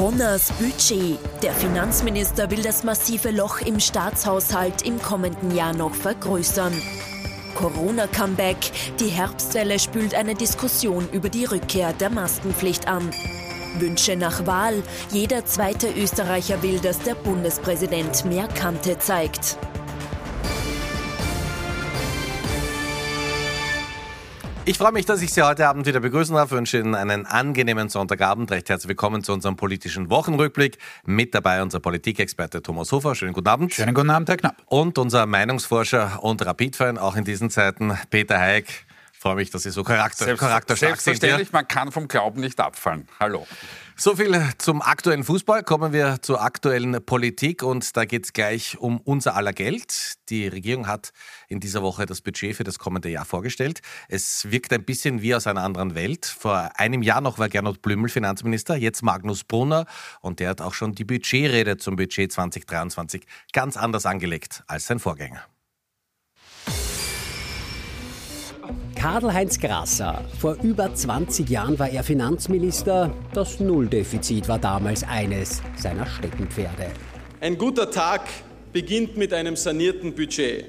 Brunners Budget. Der Finanzminister will das massive Loch im Staatshaushalt im kommenden Jahr noch vergrößern. Corona-Comeback. Die Herbstwelle spült eine Diskussion über die Rückkehr der Maskenpflicht an. Wünsche nach Wahl. Jeder zweite Österreicher will, dass der Bundespräsident mehr Kante zeigt. Ich freue mich, dass ich Sie heute Abend wieder begrüßen darf. Ich wünsche Ihnen einen angenehmen Sonntagabend. Recht herzlich willkommen zu unserem politischen Wochenrückblick. Mit dabei unser Politikexperte Thomas Hofer. Schönen guten Abend. Schönen guten Abend, Herr Knapp. Und unser Meinungsforscher und Rapidfan, auch in diesen Zeiten, Peter Heik. Ich freue mich, dass Sie so charakter Selbst, charakterstark sind. Selbstverständlich, man kann vom Glauben nicht abfallen. Hallo. So viel zum aktuellen Fußball. Kommen wir zur aktuellen Politik und da geht es gleich um unser aller Geld. Die Regierung hat in dieser Woche das Budget für das kommende Jahr vorgestellt. Es wirkt ein bisschen wie aus einer anderen Welt. Vor einem Jahr noch war Gernot Blümel Finanzminister, jetzt Magnus Brunner und der hat auch schon die Budgetrede zum Budget 2023 ganz anders angelegt als sein Vorgänger. Karl-Heinz Grasser. Vor über 20 Jahren war er Finanzminister. Das Nulldefizit war damals eines seiner Steckenpferde. Ein guter Tag beginnt mit einem sanierten Budget.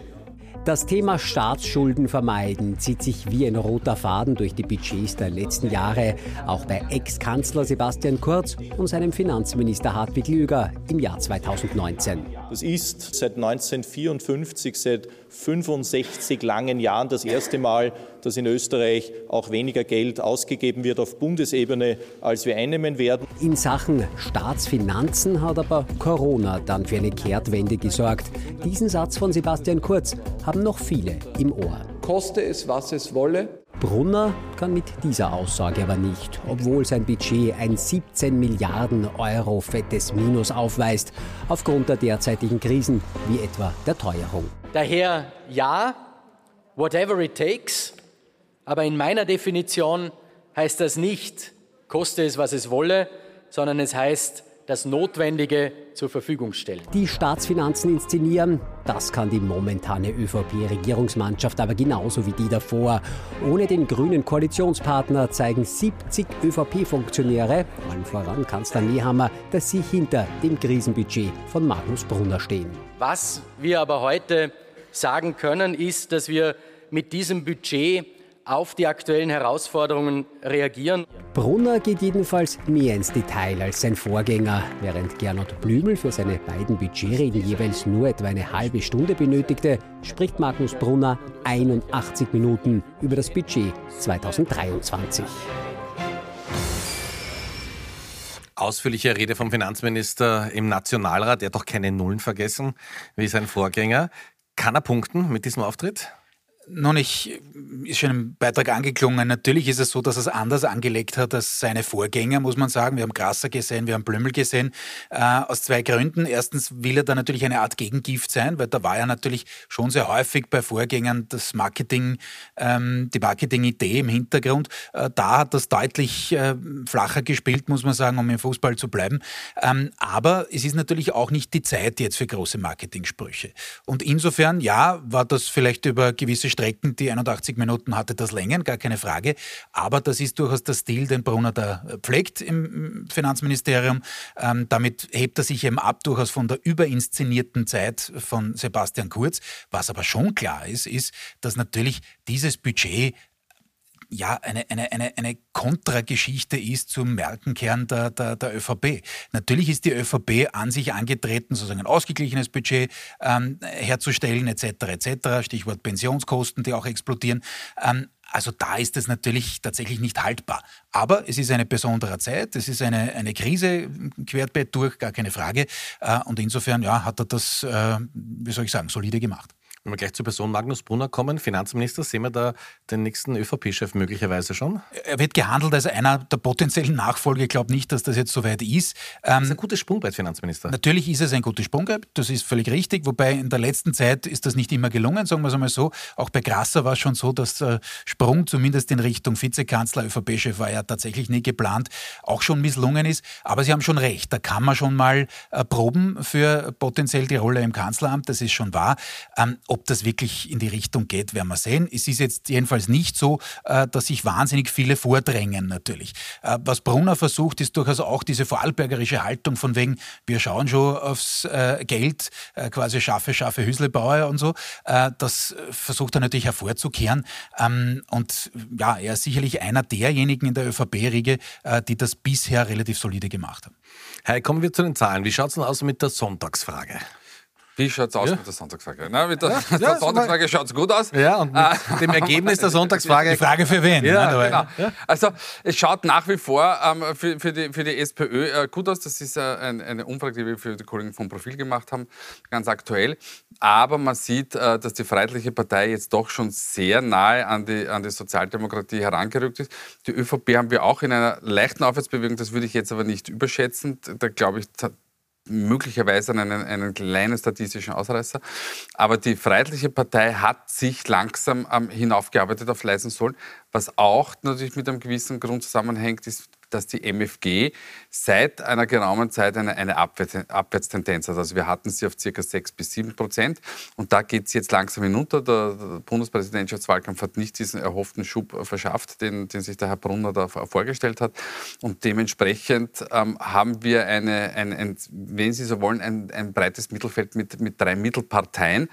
Das Thema Staatsschulden vermeiden zieht sich wie ein roter Faden durch die Budgets der letzten Jahre, auch bei Ex-Kanzler Sebastian Kurz und seinem Finanzminister Hartwig Lüger im Jahr 2019. Das ist seit 1954, seit 65 langen Jahren das erste Mal, dass in Österreich auch weniger Geld ausgegeben wird auf Bundesebene, als wir einnehmen werden. In Sachen Staatsfinanzen hat aber Corona dann für eine Kehrtwende gesorgt. Diesen Satz von Sebastian Kurz haben noch viele im Ohr. Koste es, was es wolle. Brunner kann mit dieser Aussage aber nicht, obwohl sein Budget ein 17 Milliarden Euro fettes Minus aufweist, aufgrund der derzeitigen Krisen wie etwa der Teuerung. Daher ja, whatever it takes, aber in meiner Definition heißt das nicht, koste es, was es wolle, sondern es heißt, das Notwendige zur Verfügung stellen. Die Staatsfinanzen inszenieren, das kann die momentane ÖVP-Regierungsmannschaft aber genauso wie die davor. Ohne den grünen Koalitionspartner zeigen 70 ÖVP-Funktionäre, allen voran Kanzler Nehammer, dass sie hinter dem Krisenbudget von Magnus Brunner stehen. Was wir aber heute sagen können, ist, dass wir mit diesem Budget auf die aktuellen Herausforderungen reagieren. Brunner geht jedenfalls mehr ins Detail als sein Vorgänger. Während Gernot Blümel für seine beiden Budgetreden jeweils nur etwa eine halbe Stunde benötigte, spricht Magnus Brunner 81 Minuten über das Budget 2023. Ausführliche Rede vom Finanzminister im Nationalrat. Er hat doch keine Nullen vergessen, wie sein Vorgänger. Kann er punkten mit diesem Auftritt? Nun, ich ist schon im Beitrag angeklungen. Natürlich ist es so, dass er es anders angelegt hat als seine Vorgänger, muss man sagen. Wir haben Grasser gesehen, wir haben Blümel gesehen. Äh, aus zwei Gründen. Erstens will er da natürlich eine Art Gegengift sein, weil da war ja natürlich schon sehr häufig bei Vorgängern das Marketing, ähm, die Marketingidee im Hintergrund. Äh, da hat das deutlich äh, flacher gespielt, muss man sagen, um im Fußball zu bleiben. Ähm, aber es ist natürlich auch nicht die Zeit jetzt für große Marketingsprüche. Und insofern, ja, war das vielleicht über gewisse Strecken, die 81 Minuten hatte das Längen, gar keine Frage. Aber das ist durchaus der Stil, den Brunner da pflegt im Finanzministerium. Ähm, damit hebt er sich eben ab durchaus von der überinszenierten Zeit von Sebastian Kurz. Was aber schon klar ist, ist, dass natürlich dieses Budget ja, eine, eine, eine, eine Kontrageschichte ist zum Merkenkern der, der, der ÖVP. Natürlich ist die ÖVP an sich angetreten, sozusagen ein ausgeglichenes Budget ähm, herzustellen, etc., etc., Stichwort Pensionskosten, die auch explodieren. Ähm, also da ist es natürlich tatsächlich nicht haltbar. Aber es ist eine besondere Zeit, es ist eine, eine Krise querbeet durch, gar keine Frage. Äh, und insofern ja, hat er das, äh, wie soll ich sagen, solide gemacht. Wenn wir gleich zur Person Magnus Brunner kommen, Finanzminister, sehen wir da den nächsten ÖVP-Chef möglicherweise schon? Er wird gehandelt als einer der potenziellen Nachfolger. Ich glaube nicht, dass das jetzt so weit ist. das ist ein gutes Sprungbrett, Finanzminister. Natürlich ist es ein gutes Sprungbrett, das ist völlig richtig. Wobei in der letzten Zeit ist das nicht immer gelungen, sagen wir es einmal so. Auch bei Grasser war es schon so, dass der Sprung zumindest in Richtung Vizekanzler, ÖVP-Chef war ja tatsächlich nie geplant, auch schon misslungen ist. Aber Sie haben schon recht, da kann man schon mal äh, proben für potenziell die Rolle im Kanzleramt, das ist schon wahr. Ähm, ob das wirklich in die Richtung geht, werden wir sehen. Es ist jetzt jedenfalls nicht so, äh, dass sich wahnsinnig viele vordrängen natürlich. Äh, was Brunner versucht, ist durchaus auch diese vorarlbergerische Haltung von wegen, wir schauen schon aufs äh, Geld, quasi scharfe, scharfe Hüslebauer und so. Das versucht er natürlich hervorzukehren. Ähm, und ja, er ist sicherlich einer derjenigen in der ÖVP-Riege, die das bisher relativ solide gemacht haben. Hey, kommen wir zu den Zahlen. Wie schaut es denn aus mit der Sonntagsfrage? Wie schaut es aus ja. mit der Sonntagsfrage? Na, mit der, ja, der Sonntagsfrage schaut es gut aus. Ja, und mit äh, dem Ergebnis der Sonntagsfrage. Die Frage für wen? Ja, ne? genau. Also, es schaut nach wie vor ähm, für, für, die, für die SPÖ äh, gut aus. Das ist äh, ein, eine Umfrage, die wir für die Kollegen vom Profil gemacht haben, ganz aktuell. Aber man sieht, äh, dass die Freiheitliche Partei jetzt doch schon sehr nahe an die, an die Sozialdemokratie herangerückt ist. Die ÖVP haben wir auch in einer leichten Aufwärtsbewegung, das würde ich jetzt aber nicht überschätzen. Da glaube ich, möglicherweise einen, einen kleinen statistischen Ausreißer. Aber die Freiheitliche Partei hat sich langsam ähm, hinaufgearbeitet auf leisen Sohlen, was auch natürlich mit einem gewissen Grund zusammenhängt, ist dass die MFG seit einer geraumen Zeit eine, eine Abwärtstendenz hat. Also wir hatten sie auf ca. 6 bis 7 Prozent und da geht es jetzt langsam hinunter. Der, der Bundespräsidentschaftswahlkampf hat nicht diesen erhofften Schub verschafft, den, den sich der Herr Brunner da vorgestellt hat. Und dementsprechend ähm, haben wir eine, ein, ein, wenn Sie so wollen, ein, ein breites Mittelfeld mit, mit drei Mittelparteien.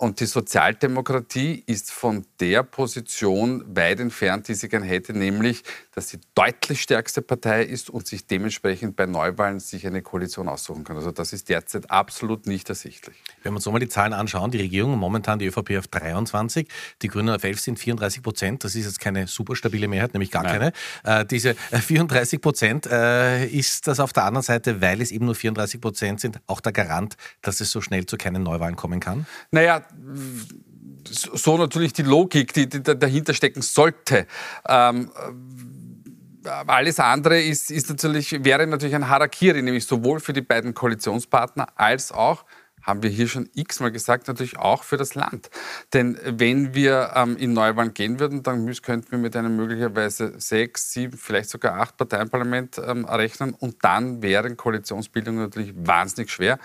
Und die Sozialdemokratie ist von der Position weit entfernt, die sie gern hätte, nämlich, dass sie deutlich stärkste Partei ist und sich dementsprechend bei Neuwahlen sich eine Koalition aussuchen kann. Also das ist derzeit absolut nicht ersichtlich. Wenn wir uns nochmal die Zahlen anschauen, die Regierung momentan die ÖVP auf 23, die Grünen auf 11 sind 34 Prozent. Das ist jetzt keine super stabile Mehrheit, nämlich gar Nein. keine. Äh, diese 34 äh, Prozent äh, ist das auf der anderen Seite, weil es eben nur 34 Prozent sind, auch der Garant, dass es so schnell zu keinen Neuwahlen kommen kann? Naja, so natürlich die Logik, die, die dahinter stecken sollte. Ähm, alles andere ist, ist natürlich, wäre natürlich ein Harakiri, nämlich sowohl für die beiden Koalitionspartner als auch haben wir hier schon x-mal gesagt, natürlich auch für das Land. Denn wenn wir ähm, in Neuwahlen gehen würden, dann könnten wir mit einem möglicherweise sechs, sieben, vielleicht sogar acht Parteienparlament ähm, rechnen und dann wären Koalitionsbildungen natürlich wahnsinnig schwer.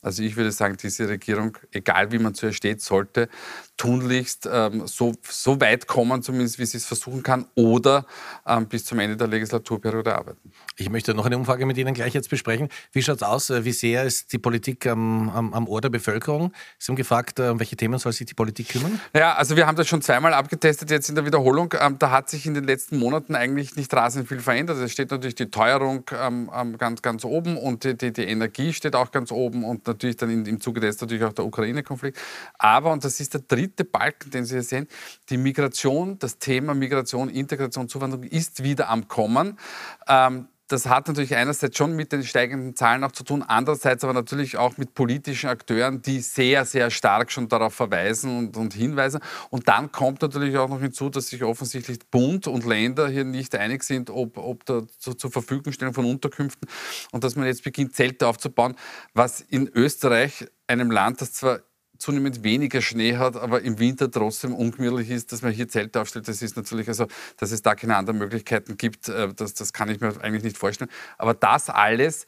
Also ich würde sagen, diese Regierung, egal wie man zu ihr steht, sollte tunlichst ähm, so, so weit kommen, zumindest wie sie es versuchen kann, oder ähm, bis zum Ende der Legislaturperiode arbeiten. Ich möchte noch eine Umfrage mit Ihnen gleich jetzt besprechen. Wie schaut es aus? Wie sehr ist die Politik am, am, am Ohr der Bevölkerung? Sie haben gefragt, um äh, welche Themen soll sich die Politik kümmern? Ja, also wir haben das schon zweimal abgetestet, jetzt in der Wiederholung. Ähm, da hat sich in den letzten Monaten eigentlich nicht rasend viel verändert. Es steht natürlich die Teuerung ähm, ähm, ganz, ganz oben und die, die, die, Energie steht auch ganz oben und natürlich dann in, im Zuge dessen natürlich auch der Ukraine-Konflikt. Aber, und das ist der dritte Balken, den Sie hier sehen, die Migration, das Thema Migration, Integration, Zuwanderung ist wieder am Kommen. Ähm, das hat natürlich einerseits schon mit den steigenden Zahlen auch zu tun, andererseits aber natürlich auch mit politischen Akteuren, die sehr, sehr stark schon darauf verweisen und, und, hinweisen. Und dann kommt natürlich auch noch hinzu, dass sich offensichtlich Bund und Länder hier nicht einig sind, ob, ob da zu, zur Verfügungstellung von Unterkünften und dass man jetzt beginnt, Zelte aufzubauen, was in Österreich, einem Land, das zwar zunehmend weniger Schnee hat, aber im Winter trotzdem ungemütlich ist, dass man hier Zelte aufstellt. Das ist natürlich, also, dass es da keine anderen Möglichkeiten gibt, äh, das, das kann ich mir eigentlich nicht vorstellen. Aber das alles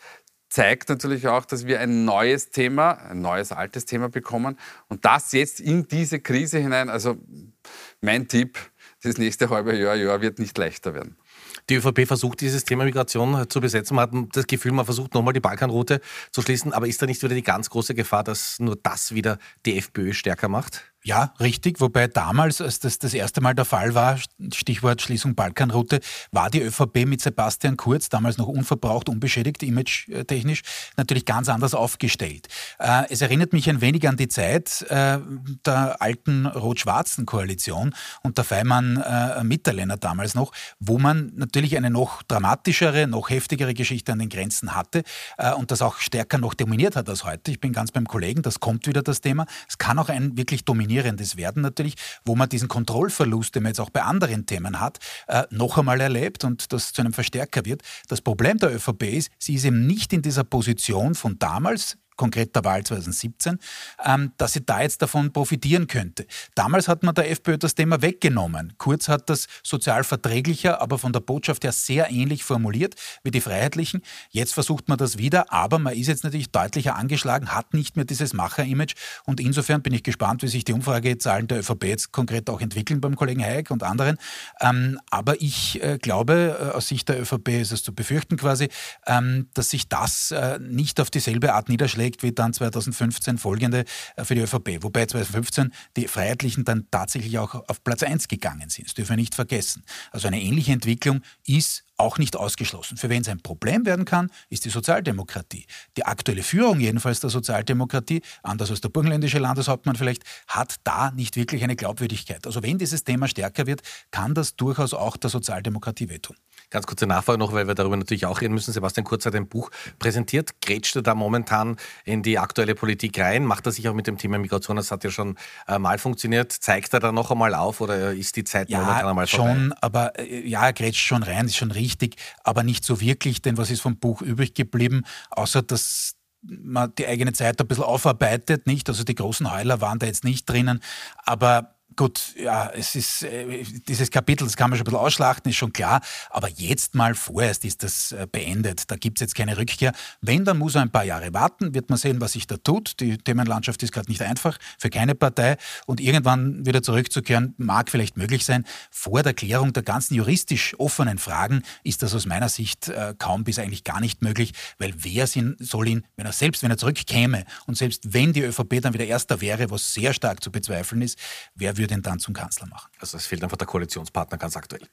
zeigt natürlich auch, dass wir ein neues Thema, ein neues altes Thema bekommen und das jetzt in diese Krise hinein, also mein Tipp, das nächste halbe Jahr, Jahr wird nicht leichter werden. Die ÖVP versucht, dieses Thema Migration zu besetzen. Man hat das Gefühl, man versucht nochmal die Balkanroute zu schließen. Aber ist da nicht wieder die ganz große Gefahr, dass nur das wieder die FPÖ stärker macht? Ja, richtig. Wobei damals, als das das erste Mal der Fall war, Stichwort Schließung Balkanroute, war die ÖVP mit Sebastian Kurz, damals noch unverbraucht, unbeschädigt, image-technisch, natürlich ganz anders aufgestellt. Äh, es erinnert mich ein wenig an die Zeit äh, der alten rot-schwarzen Koalition unter Feimann äh, Mitterlehner damals noch, wo man natürlich eine noch dramatischere, noch heftigere Geschichte an den Grenzen hatte und das auch stärker noch dominiert hat als heute. Ich bin ganz beim Kollegen, das kommt wieder das Thema. Es kann auch ein wirklich dominiertes dominierendes Werden natürlich, wo man diesen Kontrollverlust, den man jetzt auch bei anderen Themen hat, äh, noch einmal erlebt und das zu einem Verstärker wird. Das Problem der ÖVP ist, sie ist eben nicht in dieser Position von damals, konkret der Wahl 2017, ähm, dass sie da jetzt davon profitieren könnte. Damals hat man der FPÖ das Thema weggenommen. Kurz hat das sozial verträglicher, aber von der Botschaft her sehr ähnlich formuliert wie die Freiheitlichen. Jetzt versucht man das wieder, aber man ist jetzt natürlich deutlicher angeschlagen, hat nicht mehr dieses Macher-Image und insofern bin ich gespannt, wie sich die Umfragezahlen der ÖVP jetzt konkret auch entwickeln beim Kollegen Hayek und anderen. Ähm, aber ich äh, glaube, äh, aus Sicht der ÖVP ist es zu befürchten quasi, ähm, dass sich das äh, nicht auf dieselbe Art niederschlägt wie dann 2015 folgende äh, für die ÖVP. Wobei 2015 die Freiheitlichen dann tatsächlich auch auf Platz 1 gegangen sind. Das dürfen wir nicht vergessen. Also eine ähnliche Entwicklung ist auch nicht ausgeschlossen. Für wen es ein Problem werden kann, ist die Sozialdemokratie. Die aktuelle Führung jedenfalls der Sozialdemokratie, anders als der burgenländische Landeshauptmann vielleicht, hat da nicht wirklich eine Glaubwürdigkeit. Also wenn dieses Thema stärker wird, kann das durchaus auch der Sozialdemokratie wehtun. Ganz kurze Nachfrage noch, weil wir darüber natürlich auch reden müssen. Sebastian Kurz hat ein Buch präsentiert. Grätscht er da momentan in die aktuelle Politik rein? Macht er sich auch mit dem Thema Migration? Das hat ja schon äh, mal funktioniert. Zeigt er da noch einmal auf oder ist die Zeit ja, momentan einmal vorbei? schon, aber äh, ja, er grätscht schon rein, ist schon richtig, aber nicht so wirklich, denn was ist vom Buch übrig geblieben, außer dass man die eigene Zeit ein bisschen aufarbeitet, nicht? Also die großen Heuler waren da jetzt nicht drinnen, aber Gut, ja, es ist äh, dieses Kapitel, das kann man schon ein bisschen ausschlachten, ist schon klar. Aber jetzt mal vorerst ist das äh, beendet. Da gibt es jetzt keine Rückkehr. Wenn, dann muss er ein paar Jahre warten, wird man sehen, was sich da tut. Die Themenlandschaft ist gerade nicht einfach für keine Partei. Und irgendwann wieder zurückzukehren, mag vielleicht möglich sein. Vor der Klärung der ganzen juristisch offenen Fragen ist das aus meiner Sicht äh, kaum bis eigentlich gar nicht möglich, weil wer soll ihn, wenn er selbst, wenn er zurückkäme und selbst wenn die ÖVP dann wieder Erster wäre, was sehr stark zu bezweifeln ist, wer würde ihn dann zum Kanzler machen. Also es fehlt einfach der Koalitionspartner ganz aktuell.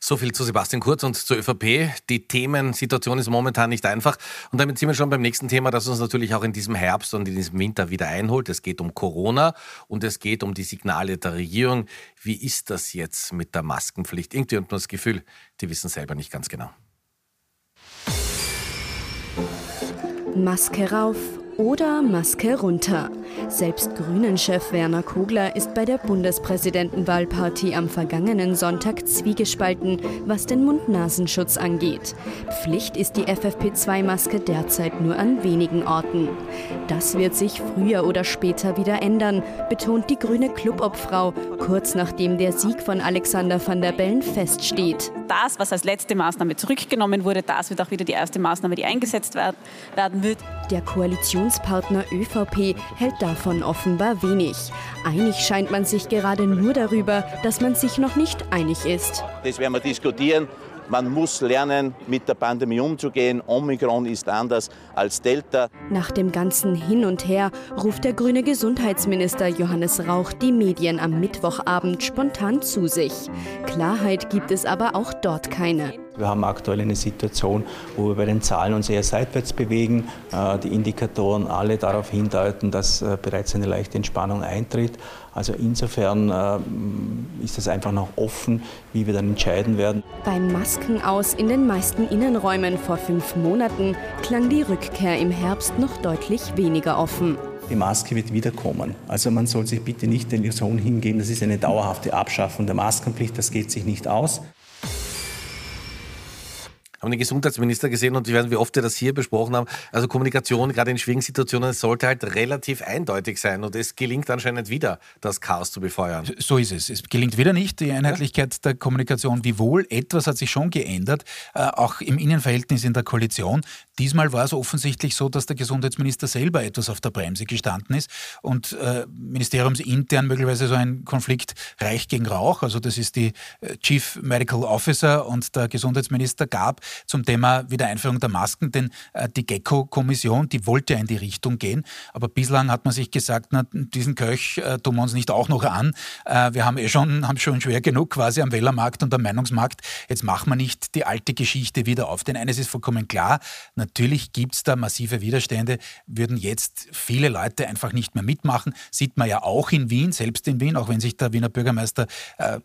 So viel zu Sebastian Kurz und zur ÖVP. Die Themensituation ist momentan nicht einfach. Und damit sind wir schon beim nächsten Thema, das uns natürlich auch in diesem Herbst und in diesem Winter wieder einholt. Es geht um Corona und es geht um die Signale der Regierung. Wie ist das jetzt mit der Maskenpflicht? Irgendwie hat man das Gefühl, die wissen selber nicht ganz genau. Maske rauf oder Maske runter. Selbst Grünen-Chef Werner Kogler ist bei der Bundespräsidentenwahlparty am vergangenen Sonntag zwiegespalten, was den Mund-Nasenschutz angeht. Pflicht ist die FFP2-Maske derzeit nur an wenigen Orten. Das wird sich früher oder später wieder ändern, betont die grüne Clubobfrau, kurz nachdem der Sieg von Alexander van der Bellen feststeht. Das, was als letzte Maßnahme zurückgenommen wurde, das wird auch wieder die erste Maßnahme, die eingesetzt werden wird. Der Koalitionspartner ÖVP hält davon offenbar wenig. Einig scheint man sich gerade nur darüber, dass man sich noch nicht einig ist. Das werden wir diskutieren. Man muss lernen, mit der Pandemie umzugehen. Omikron ist anders als Delta. Nach dem ganzen Hin und Her ruft der grüne Gesundheitsminister Johannes Rauch die Medien am Mittwochabend spontan zu sich. Klarheit gibt es aber auch dort keine. Wir haben aktuell eine Situation, wo wir bei den Zahlen uns eher seitwärts bewegen. Äh, die Indikatoren alle darauf hindeuten, dass äh, bereits eine leichte Entspannung eintritt. Also insofern äh, ist es einfach noch offen, wie wir dann entscheiden werden. Beim Maskenaus in den meisten Innenräumen vor fünf Monaten klang die Rückkehr im Herbst noch deutlich weniger offen. Die Maske wird wiederkommen. Also man soll sich bitte nicht der Illusion hingeben, das ist eine dauerhafte Abschaffung der Maskenpflicht, das geht sich nicht aus haben den Gesundheitsminister gesehen und ich weiß nicht, wie oft wir das hier besprochen haben. Also Kommunikation, gerade in schwierigen Situationen, sollte halt relativ eindeutig sein und es gelingt anscheinend wieder, das Chaos zu befeuern. So ist es. Es gelingt wieder nicht, die Einheitlichkeit ja. der Kommunikation. Wiewohl, etwas hat sich schon geändert, äh, auch im Innenverhältnis in der Koalition. Diesmal war es offensichtlich so, dass der Gesundheitsminister selber etwas auf der Bremse gestanden ist und äh, ministeriumsintern möglicherweise so ein Konflikt Reich gegen Rauch. Also das ist die äh, Chief Medical Officer und der Gesundheitsminister gab zum Thema Wiedereinführung der Masken, denn äh, die GECKO-Kommission, die wollte ja in die Richtung gehen, aber bislang hat man sich gesagt, na, diesen Köch äh, tun wir uns nicht auch noch an. Äh, wir haben eh schon, haben schon schwer genug quasi am Wählermarkt und am Meinungsmarkt. Jetzt machen wir nicht die alte Geschichte wieder auf. Denn eines ist vollkommen klar, natürlich gibt es da massive Widerstände, würden jetzt viele Leute einfach nicht mehr mitmachen. Sieht man ja auch in Wien, selbst in Wien, auch wenn sich der Wiener Bürgermeister äh,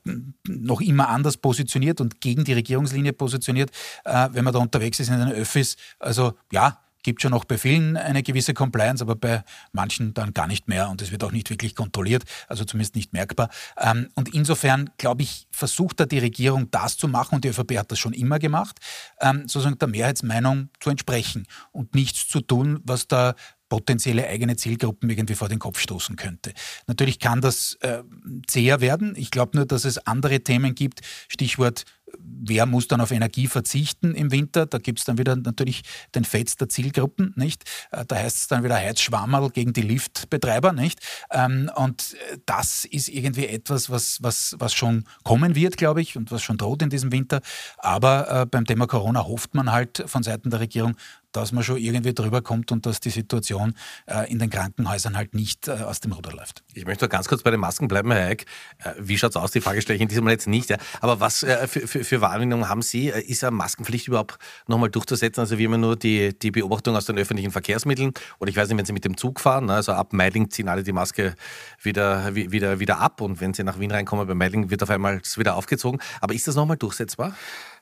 noch immer anders positioniert und gegen die Regierungslinie positioniert. Äh, wenn man da unterwegs ist in den Öffis. Also ja, gibt schon noch bei vielen eine gewisse Compliance, aber bei manchen dann gar nicht mehr und es wird auch nicht wirklich kontrolliert, also zumindest nicht merkbar. Ähm, und insofern, glaube ich, versucht da die Regierung das zu machen und die ÖVP hat das schon immer gemacht, ähm, sozusagen der Mehrheitsmeinung zu entsprechen und nichts zu tun, was der potenzielle eigene Zielgruppen irgendwie vor den Kopf stoßen könnte. Natürlich kann das äh, zäher werden. Ich glaube nur, dass es andere Themen gibt. Stichwort wer muss dann auf Energie verzichten im Winter? Da gibt es dann wieder natürlich den Fetz der Zielgruppen, nicht? Äh, da heißt es dann wieder Heizschwammerl gegen die Liftbetreiber, nicht? Ähm, und das ist irgendwie etwas, was, was, was schon kommen wird, glaube ich, und was schon droht in diesem Winter. Aber äh, beim Thema Corona hofft man halt von Seiten der Regierung, dass man schon irgendwie drüber kommt und dass die Situation äh, in den Krankenhäusern halt nicht äh, aus dem Ruder läuft. Ich möchte ganz kurz bei den Masken bleiben, Herr Eick. Äh, wie schaut es aus? Die Frage stelle ich in diesem Mal jetzt nicht. Ja. Aber was äh, für, für, für Wahrnehmungen haben Sie? Äh, ist eine Maskenpflicht überhaupt nochmal durchzusetzen? Also wie immer nur die, die Beobachtung aus den öffentlichen Verkehrsmitteln? Oder ich weiß nicht, wenn Sie mit dem Zug fahren, ne, also ab Meidling ziehen alle die Maske wieder, wieder, wieder ab und wenn Sie nach Wien reinkommen, bei Meidling wird auf einmal wieder aufgezogen. Aber ist das nochmal durchsetzbar?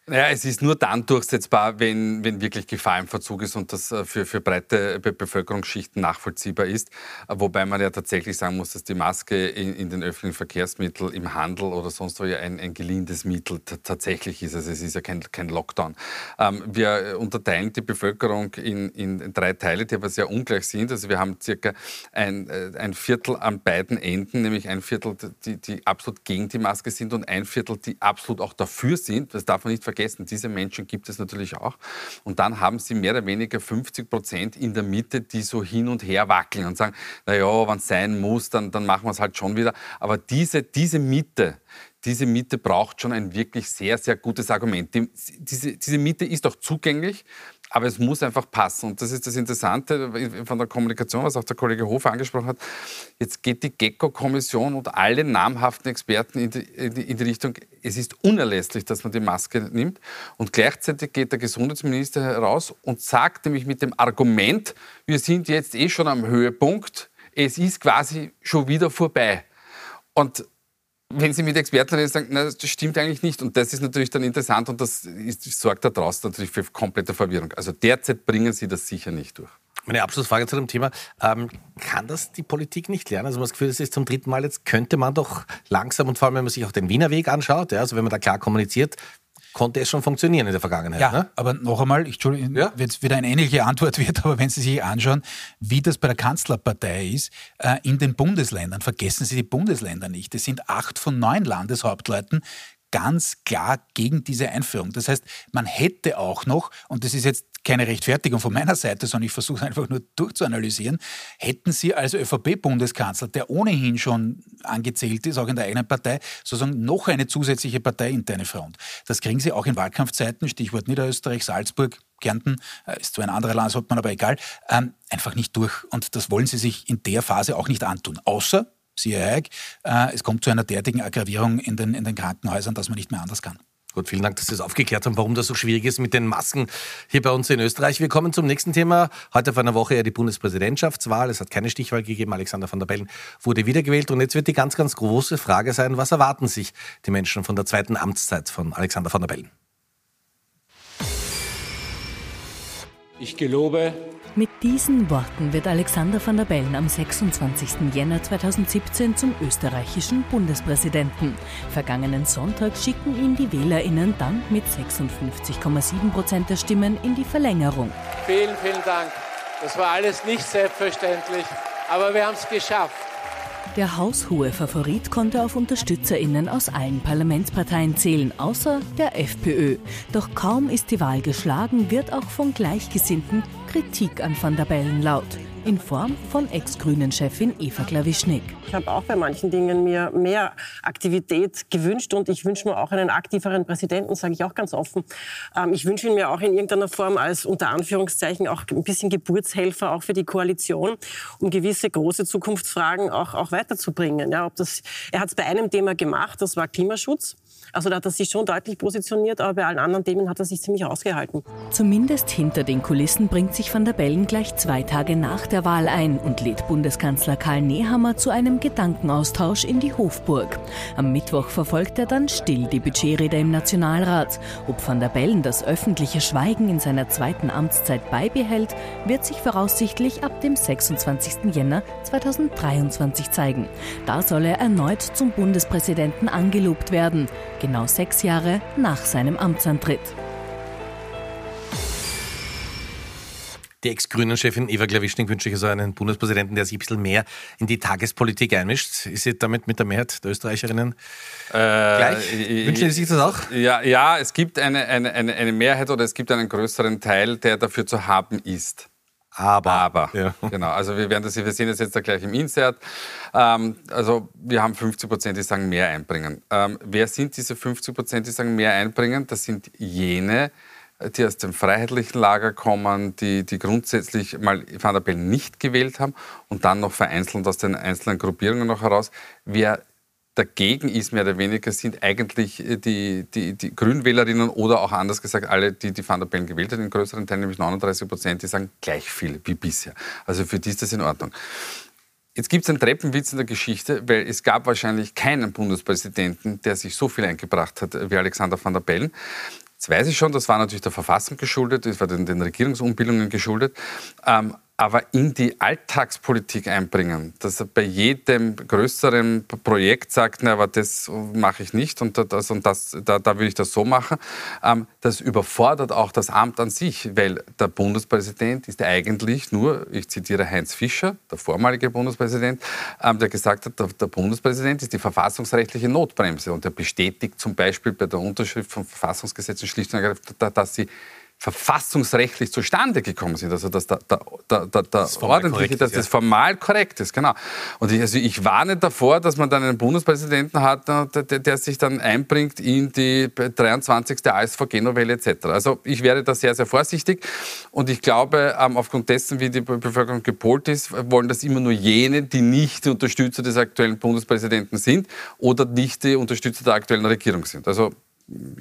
Naja, es ist nur dann durchsetzbar, wenn, wenn wirklich Gefahr im Verzug ist und das äh, für, für breite Bevölkerungsschichten nachvollziehbar ist. Äh, wobei man ja tatsächlich sagen muss, dass die Maske in, in den öffentlichen Verkehrsmitteln, im Handel oder sonst wo ja ein, ein geliehenes Mittel tatsächlich ist. Also es ist ja kein, kein Lockdown. Ähm, wir unterteilen die Bevölkerung in, in drei Teile, die aber sehr ungleich sind. Also wir haben circa ein, äh, ein Viertel an beiden Enden, nämlich ein Viertel, die, die absolut gegen die Maske sind und ein Viertel, die absolut auch dafür sind. Das darf man nicht vergessen vergessen, diese Menschen gibt es natürlich auch. Und dann haben sie mehr oder weniger 50 Prozent in der Mitte, die so hin und her wackeln und sagen, naja, wenn es sein muss, dann, dann machen wir es halt schon wieder. Aber diese, diese Mitte, diese Miete braucht schon ein wirklich sehr, sehr gutes Argument. Die, diese, diese Miete ist auch zugänglich, aber es muss einfach passen. Und das ist das Interessante von der Kommunikation, was auch der Kollege Hofer angesprochen hat. Jetzt geht die GECKO-Kommission und alle namhaften Experten in die, in die, Richtung, es ist unerlässlich, dass man die Maske nimmt. Und gleichzeitig geht der Gesundheitsminister heraus und sagt nämlich mit dem Argument, wir sind jetzt eh schon am Höhepunkt, es ist quasi schon wieder vorbei. Und wenn Sie mit Experten reden, sagen, na, das stimmt eigentlich nicht. Und das ist natürlich dann interessant und das ist, sorgt daraus natürlich für komplette Verwirrung. Also derzeit bringen Sie das sicher nicht durch. Meine Abschlussfrage zu dem Thema. Ähm, kann das die Politik nicht lernen? Also man hat das Gefühl, das ist zum dritten Mal jetzt, könnte man doch langsam und vor allem, wenn man sich auch den Wiener Weg anschaut, ja, also wenn man da klar kommuniziert, konnte es schon funktionieren in der Vergangenheit. Ja, ne? aber noch einmal, Entschuldigung, ja? wenn es wieder eine ähnliche Antwort wird, aber wenn Sie sich anschauen, wie das bei der Kanzlerpartei ist, äh, in den Bundesländern, vergessen Sie die Bundesländer nicht. Es sind acht von neun Landeshauptleuten, ganz klar gegen diese Einführung. Das heißt, man hätte auch noch, und das ist jetzt keine Rechtfertigung von meiner Seite, sondern ich versuche es einfach nur durchzuanalysieren, hätten Sie als ÖVP-Bundeskanzler, der ohnehin schon angezählt ist, auch in der eigenen Partei, sozusagen noch eine zusätzliche parteiinterne Front. Das kriegen Sie auch in Wahlkampfzeiten, Stichwort Niederösterreich, Salzburg, Kärnten, äh, ist zwar ein anderer Landeshauptmann, aber egal, ähm, einfach nicht durch. Und das wollen Sie sich in der Phase auch nicht antun. Außer, siehe Heik, äh, es kommt zu einer derartigen Aggravierung in den, in den Krankenhäusern, dass man nicht mehr anders kann. Gut, vielen Dank, dass Sie es aufgeklärt haben, warum das so schwierig ist mit den Masken hier bei uns in Österreich. Wir kommen zum nächsten Thema. Heute vor einer Woche ja die Bundespräsidentschaftswahl. Es hat keine Stichwahl gegeben. Alexander van der Bellen wurde wiedergewählt. Und jetzt wird die ganz, ganz große Frage sein, was erwarten sich die Menschen von der zweiten Amtszeit von Alexander van der Bellen? Ich gelobe, mit diesen Worten wird Alexander van der Bellen am 26. Jänner 2017 zum österreichischen Bundespräsidenten. Vergangenen Sonntag schicken ihn die WählerInnen dann mit 56,7 Prozent der Stimmen in die Verlängerung. Vielen, vielen Dank. Das war alles nicht selbstverständlich, aber wir haben es geschafft. Der haushohe Favorit konnte auf UnterstützerInnen aus allen Parlamentsparteien zählen, außer der FPÖ. Doch kaum ist die Wahl geschlagen, wird auch von Gleichgesinnten Kritik an Van der Bellen laut in Form von Ex-Grünen-Chefin Eva Klawischnik. Ich habe auch bei manchen Dingen mir mehr Aktivität gewünscht und ich wünsche mir auch einen aktiveren Präsidenten, sage ich auch ganz offen. Ähm, ich wünsche ihn mir auch in irgendeiner Form als unter Anführungszeichen auch ein bisschen Geburtshelfer auch für die Koalition, um gewisse große Zukunftsfragen auch, auch weiterzubringen. Ja, ob das, er hat es bei einem Thema gemacht, das war Klimaschutz. Also da hat er sich schon deutlich positioniert, aber bei allen anderen Themen hat er sich ziemlich ausgehalten. Zumindest hinter den Kulissen bringt sich Van der Bellen gleich zwei Tage nach der Wahl ein und lädt Bundeskanzler Karl Nehammer zu einem Gedankenaustausch in die Hofburg. Am Mittwoch verfolgt er dann still die Budgetrede im Nationalrat. Ob Van der Bellen das öffentliche Schweigen in seiner zweiten Amtszeit beibehält, wird sich voraussichtlich ab dem 26. Jänner 2023 zeigen. Da soll er erneut zum Bundespräsidenten angelobt werden genau sechs Jahre nach seinem Amtsantritt. Die Ex-Grünen-Chefin Eva Glawischnik wünscht sich also einen Bundespräsidenten, der sich ein bisschen mehr in die Tagespolitik einmischt. Ist sie damit mit der Mehrheit der Österreicherinnen äh, gleich? Wünschen Sie sich das auch? Ja, ja es gibt eine, eine, eine, eine Mehrheit oder es gibt einen größeren Teil, der dafür zu haben ist. Aber. Aber. Ja. Genau. Also wir werden das, wir sehen das jetzt da gleich im Insert. Ähm, also wir haben 50 Prozent, die sagen mehr einbringen. Ähm, wer sind diese 50 Prozent, die sagen mehr einbringen? Das sind jene, die aus dem freiheitlichen Lager kommen, die, die grundsätzlich mal Van der Bellen nicht gewählt haben und dann noch vereinzelt aus den einzelnen Gruppierungen noch heraus. Wer dagegen ist, mehr oder weniger, sind eigentlich die, die, die Grünwählerinnen oder auch anders gesagt alle, die die Van der Bellen gewählt haben, in größeren Teilen, nämlich 39 Prozent, die sagen gleich viel wie bisher. Also für die ist das in Ordnung. Jetzt gibt es einen Treppenwitz in der Geschichte, weil es gab wahrscheinlich keinen Bundespräsidenten, der sich so viel eingebracht hat wie Alexander Van der Bellen. Das weiß ich schon, das war natürlich der Verfassung geschuldet, das war den, den Regierungsumbildungen geschuldet. Ähm, aber in die Alltagspolitik einbringen, dass er bei jedem größeren Projekt sagt, na, aber das mache ich nicht und das und das, da, da will ich das so machen, ähm, das überfordert auch das Amt an sich, weil der Bundespräsident ist eigentlich nur, ich zitiere Heinz Fischer, der vormalige Bundespräsident, ähm, der gesagt hat, der, der Bundespräsident ist die verfassungsrechtliche Notbremse. Und er bestätigt zum Beispiel bei der Unterschrift von Verfassungsgesetzen schlicht und ergreifend, dass sie verfassungsrechtlich zustande gekommen sind. Also dass der, der, der, der das ordentliche, dass das formal korrekt ist, genau. Und ich, also ich warne davor, dass man dann einen Bundespräsidenten hat, der, der, der sich dann einbringt in die 23. ASVG-Novelle etc. Also ich wäre da sehr, sehr vorsichtig. Und ich glaube, ähm, aufgrund dessen, wie die Bevölkerung gepolt ist, wollen das immer nur jene, die nicht die Unterstützer des aktuellen Bundespräsidenten sind oder nicht die Unterstützer der aktuellen Regierung sind. Also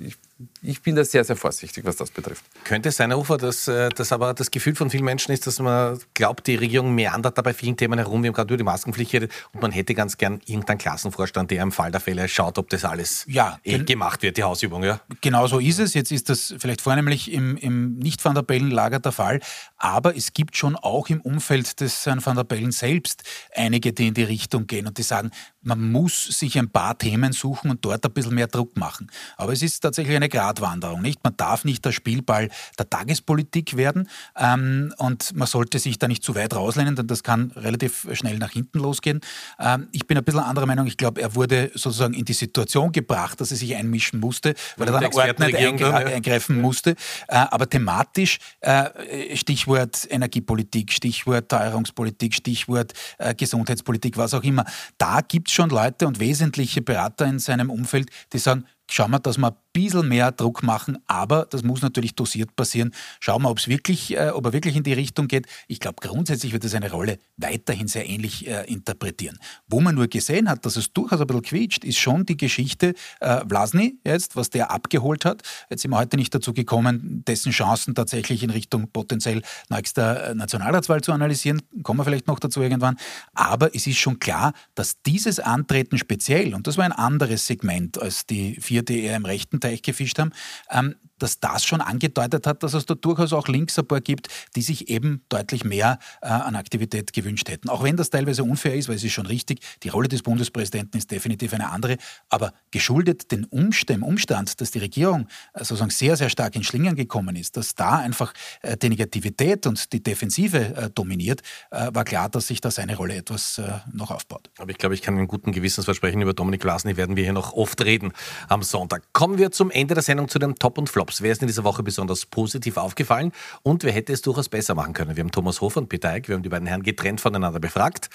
ich, ich, bin da sehr, sehr vorsichtig, was das betrifft. Könnte es sein, Herr Ufer, dass äh, das aber das Gefühl von vielen Menschen ist, dass man glaubt, die Regierung meandert da bei vielen Themen herum. Wir haben gerade über die Maskenpflicht und man hätte ganz gern irgendeinen Klassenvorstand, der im Fall der Fälle schaut, ob das alles ja, eh gemacht wird, die Hausübung. Ja? Genau so ist es. Jetzt ist das vielleicht vornehmlich im, im nicht-Van der Bellen-Lager der Fall. Aber es gibt schon auch im Umfeld des Herrn Van der Bellen selbst einige, die in die Richtung gehen und die sagen, man muss sich ein paar Themen suchen und dort ein bisschen mehr Druck machen. Aber es ist tatsächlich eine Gratwanderung, nicht? Man darf nicht der Spielball der Tagespolitik werden ähm, und man sollte sich da nicht zu weit rauslehnen, denn das kann relativ schnell nach hinten losgehen. Ähm, ich bin ein bisschen anderer Meinung. Ich glaube, er wurde sozusagen in die Situation gebracht, dass er sich einmischen musste, weil er dann ordnend eingre eingreifen musste. Äh, aber thematisch, äh, Stichwort Energiepolitik, Stichwort Teuerungspolitik, Stichwort äh, Gesundheitspolitik, was auch immer, da gibt es schon Leute und wesentliche Berater in seinem Umfeld, die sagen, schauen wir, dass wir bisschen mehr Druck machen, aber das muss natürlich dosiert passieren. Schauen wir, ob's wirklich, äh, ob er wirklich in die Richtung geht. Ich glaube, grundsätzlich wird er seine Rolle weiterhin sehr ähnlich äh, interpretieren. Wo man nur gesehen hat, dass es durchaus ein bisschen quietscht, ist schon die Geschichte äh, Vlasny jetzt, was der abgeholt hat. Jetzt sind wir heute nicht dazu gekommen, dessen Chancen tatsächlich in Richtung potenziell nächster äh, Nationalratswahl zu analysieren. Kommen wir vielleicht noch dazu irgendwann. Aber es ist schon klar, dass dieses Antreten speziell, und das war ein anderes Segment als die vier, die eher im rechten Teich gefischt haben, ähm, dass das schon angedeutet hat, dass es da durchaus auch links ein paar gibt, die sich eben deutlich mehr äh, an Aktivität gewünscht hätten. Auch wenn das teilweise unfair ist, weil es ist schon richtig, die Rolle des Bundespräsidenten ist definitiv eine andere, aber geschuldet den Umstand, dem Umstand, dass die Regierung äh, sozusagen sehr, sehr stark in Schlingern gekommen ist, dass da einfach äh, die Negativität und die Defensive äh, dominiert, äh, war klar, dass sich da seine Rolle etwas äh, noch aufbaut. Aber ich glaube, ich kann einen guten Gewissens versprechen, über Dominik Vlasny werden wir hier noch oft reden am Sonntag. Kommen wir zum Ende der Sendung zu den Top und Flops. Wer ist in dieser Woche besonders positiv aufgefallen und wer hätte es durchaus besser machen können? Wir haben Thomas Hofer und Peter Eick, wir haben die beiden Herren getrennt voneinander befragt.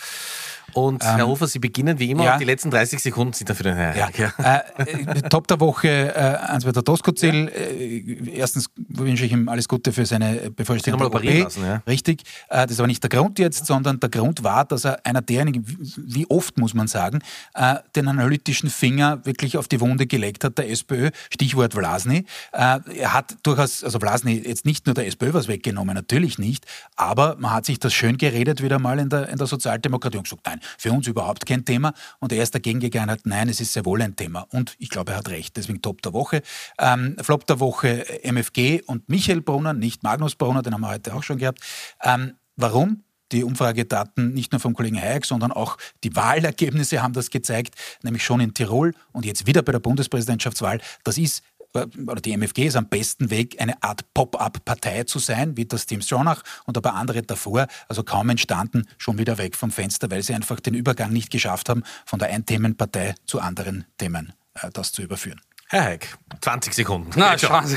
Und ähm, Herr Hofer, Sie beginnen wie immer ja. und die letzten 30 Sekunden sind dafür den Herrn ja. Eick. Ja. Äh, Top der Woche, äh, Answeter Doskozil. Äh, erstens wünsche ich ihm alles Gute für seine bevollständigte OP. Lassen. Richtig. Äh, das war nicht der Grund jetzt, sondern der Grund war, dass er einer derjenigen, wie oft muss man sagen, äh, den analytischen Finger wirklich auf die Wunde gelegt hat, der SPÖ. Stichwort Vlasny. Äh, er hat durchaus, also Vlasny jetzt nicht nur der SPÖ was weggenommen, natürlich nicht, aber man hat sich das schön geredet wieder mal in der, in der Sozialdemokratie und gesagt, nein, für uns überhaupt kein Thema. Und er ist dagegen gegangen hat, nein, es ist sehr wohl ein Thema. Und ich glaube, er hat recht. Deswegen Top der Woche. Ähm, Flop der Woche MFG und Michael Brunner, nicht Magnus Brunner, den haben wir heute auch schon gehabt. Ähm, warum? Die Umfragedaten nicht nur vom Kollegen Hayek, sondern auch die Wahlergebnisse haben das gezeigt, nämlich schon in Tirol und jetzt wieder bei der Bundespräsidentschaftswahl. Das ist oder die MFG ist am besten Weg, eine Art Pop-up-Partei zu sein, wie das Team Stronach und ein paar andere davor, also kaum entstanden, schon wieder weg vom Fenster, weil sie einfach den Übergang nicht geschafft haben, von der Ein-Themen-Partei zu anderen Themen äh, das zu überführen. Herr Heik, 20 Sekunden. Na, schauen Sie.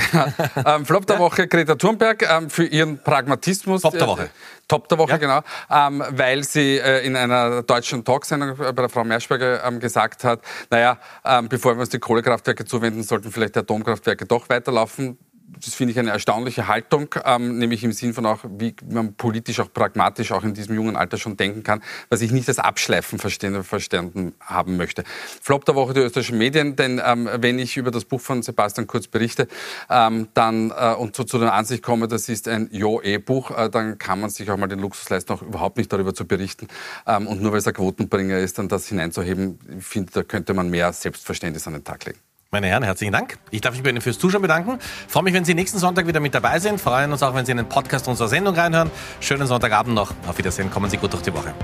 ähm, Flop der Woche Greta Thunberg ähm, für ihren Pragmatismus. Top der Woche. Äh, Top der Woche, ja. genau. Ähm, weil sie äh, in einer deutschen Talksendung bei der Frau Merschberger ähm, gesagt hat, naja, ähm, bevor wir uns die Kohlekraftwerke zuwenden, sollten vielleicht die Atomkraftwerke doch weiterlaufen das finde ich eine erstaunliche Haltung, ähm, nämlich im Sinn von auch, wie man politisch auch pragmatisch auch in diesem jungen Alter schon denken kann, was ich nicht als Abschleifen verstehen, verstanden haben möchte. Flop der Woche die österreichischen Medien, denn ähm, wenn ich über das Buch von Sebastian Kurz berichte ähm, dann, äh, und zu, zu, der Ansicht komme, das ist ein Jo-E-Buch, äh, dann kann man sich auch mal den Luxus leisten, auch überhaupt nicht darüber zu berichten. Ähm, und nur weil es ein Quotenbringer ist, dann das hineinzuheben, ich finde, da könnte man mehr Selbstverständnis an den Tag legen. Meine Herren, herzlichen Dank. Ich darf mich bei Ihnen fürs Zuschauen bedanken. Ich freue mich, wenn Sie nächsten Sonntag wieder mit dabei sind. Freuen uns auch, wenn Sie in den Podcast unserer Sendung reinhören. Schönen Sonntagabend noch. Auf Wiedersehen. Kommen Sie gut durch die Woche.